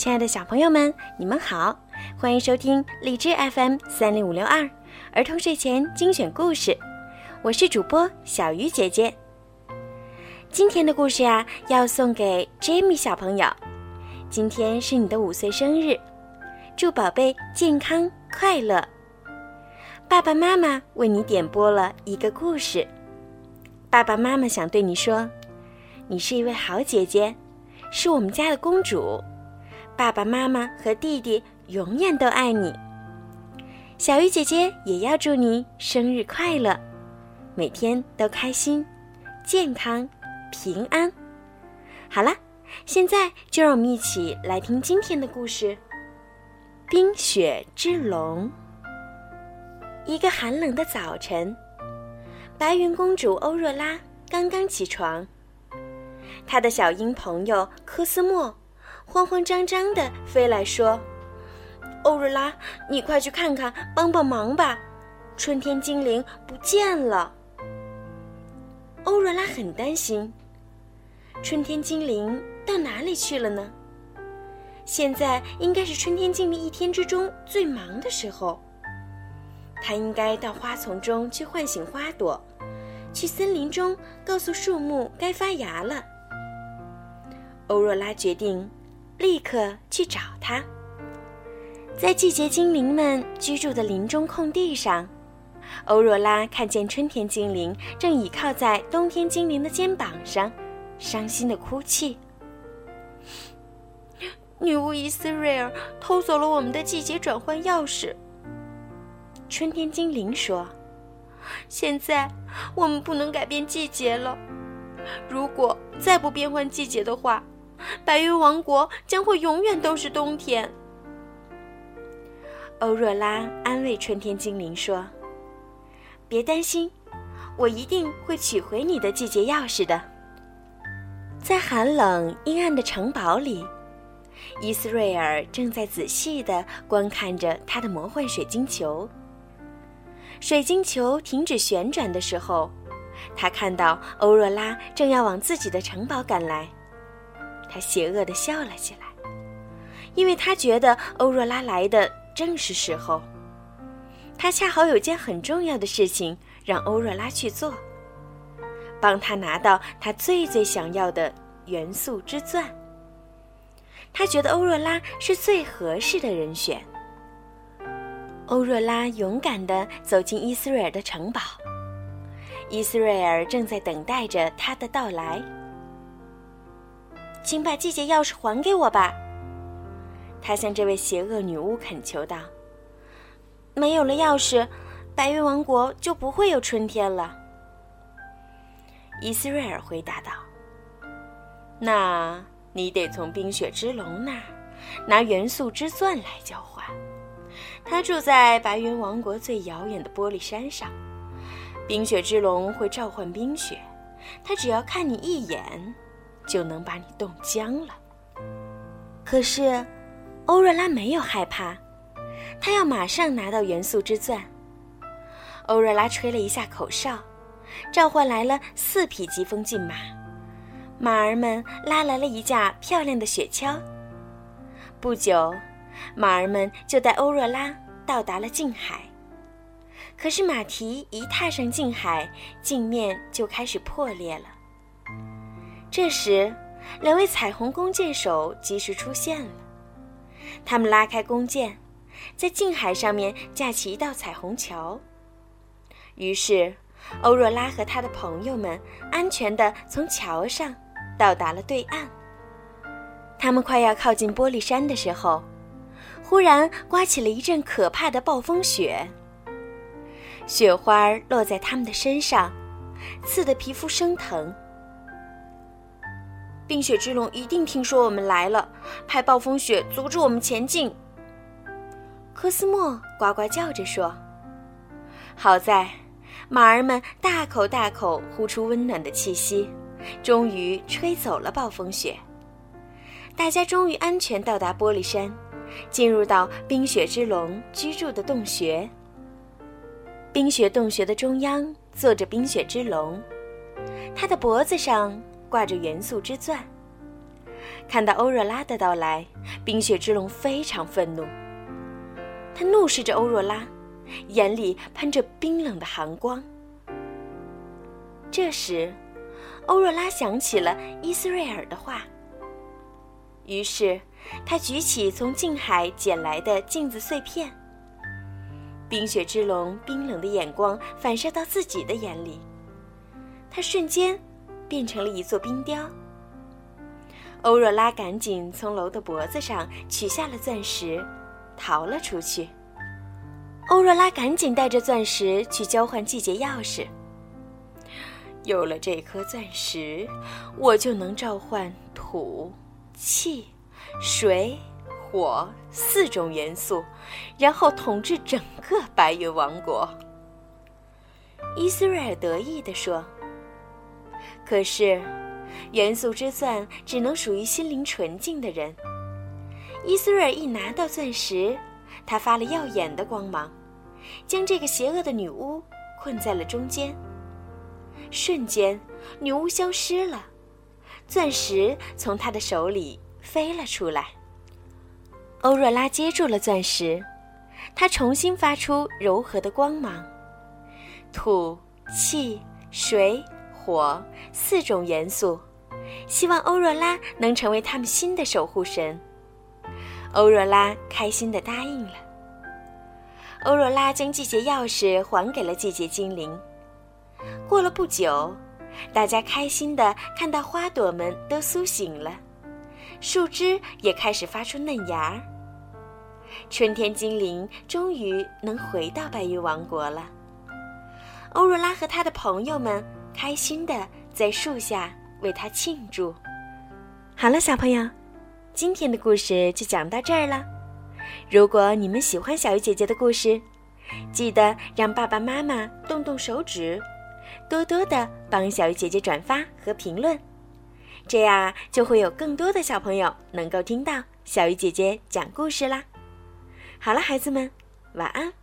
亲爱的小朋友们，你们好，欢迎收听荔枝 FM 三零五六二儿童睡前精选故事，我是主播小鱼姐姐。今天的故事呀，要送给 Jamie 小朋友，今天是你的五岁生日，祝宝贝健康快乐。爸爸妈妈为你点播了一个故事，爸爸妈妈想对你说，你是一位好姐姐，是我们家的公主。爸爸妈妈和弟弟永远都爱你。小鱼姐姐也要祝你生日快乐，每天都开心、健康、平安。好了，现在就让我们一起来听今天的故事《冰雪之龙》。一个寒冷的早晨，白云公主欧若拉刚刚起床，她的小鹰朋友科斯莫。慌慌张张地飞来说：“欧若拉，你快去看看，帮帮忙吧！春天精灵不见了。”欧若拉很担心，春天精灵到哪里去了呢？现在应该是春天精灵一天之中最忙的时候。他应该到花丛中去唤醒花朵，去森林中告诉树木该发芽了。欧若拉决定。立刻去找他。在季节精灵们居住的林中空地上，欧若拉看见春天精灵正倚靠在冬天精灵的肩膀上，伤心的哭泣。女巫伊斯瑞尔偷走了我们的季节转换钥匙。春天精灵说：“现在我们不能改变季节了。如果再不变换季节的话。”白云王国将会永远都是冬天。欧若拉安慰春天精灵说：“别担心，我一定会取回你的季节钥匙的。”在寒冷阴暗的城堡里，伊斯瑞尔正在仔细地观看着他的魔幻水晶球。水晶球停止旋转的时候，他看到欧若拉正要往自己的城堡赶来。他邪恶地笑了起来，因为他觉得欧若拉来的正是时候。他恰好有件很重要的事情让欧若拉去做，帮他拿到他最最想要的元素之钻。他觉得欧若拉是最合适的人选。欧若拉勇敢地走进伊斯瑞尔的城堡，伊斯瑞尔正在等待着他的到来。请把季节钥匙还给我吧，他向这位邪恶女巫恳求道。没有了钥匙，白云王国就不会有春天了。伊斯瑞尔回答道：“那你得从冰雪之龙那儿拿元素之钻来交换。他住在白云王国最遥远的玻璃山上。冰雪之龙会召唤冰雪，他只要看你一眼。”就能把你冻僵了。可是，欧若拉没有害怕，她要马上拿到元素之钻。欧若拉吹了一下口哨，召唤来了四匹疾风骏马，马儿们拉来了一架漂亮的雪橇。不久，马儿们就带欧若拉到达了近海。可是，马蹄一踏上近海，镜面就开始破裂了。这时，两位彩虹弓箭手及时出现了。他们拉开弓箭，在近海上面架起一道彩虹桥。于是，欧若拉和他的朋友们安全地从桥上到达了对岸。他们快要靠近玻璃山的时候，忽然刮起了一阵可怕的暴风雪。雪花落在他们的身上，刺得皮肤生疼。冰雪之龙一定听说我们来了，派暴风雪阻止我们前进。科斯莫呱呱叫着说：“好在，马儿们大口大口呼出温暖的气息，终于吹走了暴风雪。大家终于安全到达玻璃山，进入到冰雪之龙居住的洞穴。冰雪洞穴的中央坐着冰雪之龙，它的脖子上。”挂着元素之钻，看到欧若拉的到来，冰雪之龙非常愤怒。他怒视着欧若拉，眼里喷着冰冷的寒光。这时，欧若拉想起了伊斯瑞尔的话，于是他举起从近海捡来的镜子碎片。冰雪之龙冰冷的眼光反射到自己的眼里，他瞬间变成了一座冰雕。欧若拉赶紧从楼的脖子上取下了钻石，逃了出去。欧若拉赶紧带着钻石去交换季节钥匙。有了这颗钻石，我就能召唤土、气、水。火四种元素，然后统治整个白云王国。伊斯瑞尔得意地说：“可是，元素之钻只能属于心灵纯净的人。”伊斯瑞尔一拿到钻石，他发了耀眼的光芒，将这个邪恶的女巫困在了中间。瞬间，女巫消失了，钻石从她的手里飞了出来。欧若拉接住了钻石，它重新发出柔和的光芒。土、气、水、火四种元素，希望欧若拉能成为他们新的守护神。欧若拉开心地答应了。欧若拉将季节钥匙还给了季节精灵。过了不久，大家开心地看到花朵们都苏醒了。树枝也开始发出嫩芽儿。春天精灵终于能回到白云王国了。欧若拉和他的朋友们开心的在树下为他庆祝。好了，小朋友，今天的故事就讲到这儿了。如果你们喜欢小鱼姐姐的故事，记得让爸爸妈妈动动手指，多多的帮小鱼姐姐转发和评论。这样就会有更多的小朋友能够听到小鱼姐姐讲故事啦。好了，孩子们，晚安。